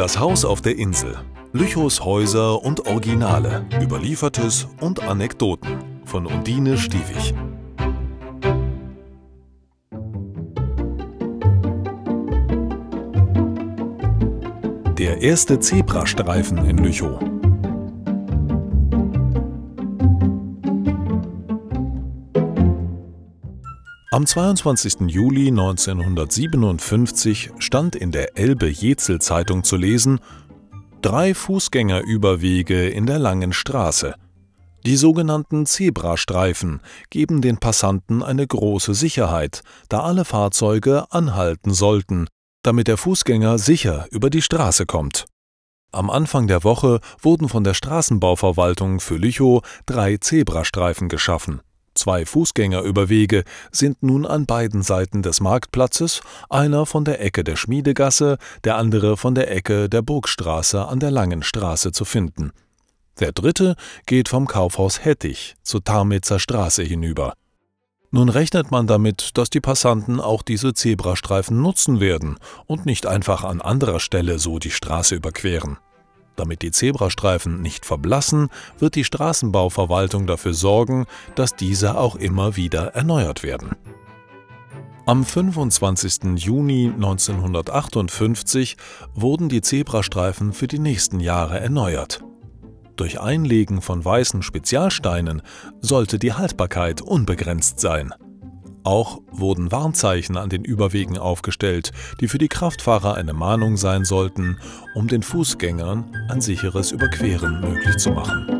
Das Haus auf der Insel. Lüchows Häuser und Originale. Überliefertes und Anekdoten. Von Undine Stiewig. Der erste Zebrastreifen in Lüchow. Am 22. Juli 1957 stand in der Elbe-Jezel-Zeitung zu lesen: Drei Fußgängerüberwege in der Langen Straße. Die sogenannten Zebrastreifen geben den Passanten eine große Sicherheit, da alle Fahrzeuge anhalten sollten, damit der Fußgänger sicher über die Straße kommt. Am Anfang der Woche wurden von der Straßenbauverwaltung für Lüchow drei Zebrastreifen geschaffen. Zwei Fußgängerüberwege sind nun an beiden Seiten des Marktplatzes, einer von der Ecke der Schmiedegasse, der andere von der Ecke der Burgstraße an der Langen Straße zu finden. Der dritte geht vom Kaufhaus Hettich zur Tarmitzer Straße hinüber. Nun rechnet man damit, dass die Passanten auch diese Zebrastreifen nutzen werden und nicht einfach an anderer Stelle so die Straße überqueren. Damit die Zebrastreifen nicht verblassen, wird die Straßenbauverwaltung dafür sorgen, dass diese auch immer wieder erneuert werden. Am 25. Juni 1958 wurden die Zebrastreifen für die nächsten Jahre erneuert. Durch Einlegen von weißen Spezialsteinen sollte die Haltbarkeit unbegrenzt sein. Auch wurden Warnzeichen an den Überwegen aufgestellt, die für die Kraftfahrer eine Mahnung sein sollten, um den Fußgängern ein sicheres Überqueren möglich zu machen.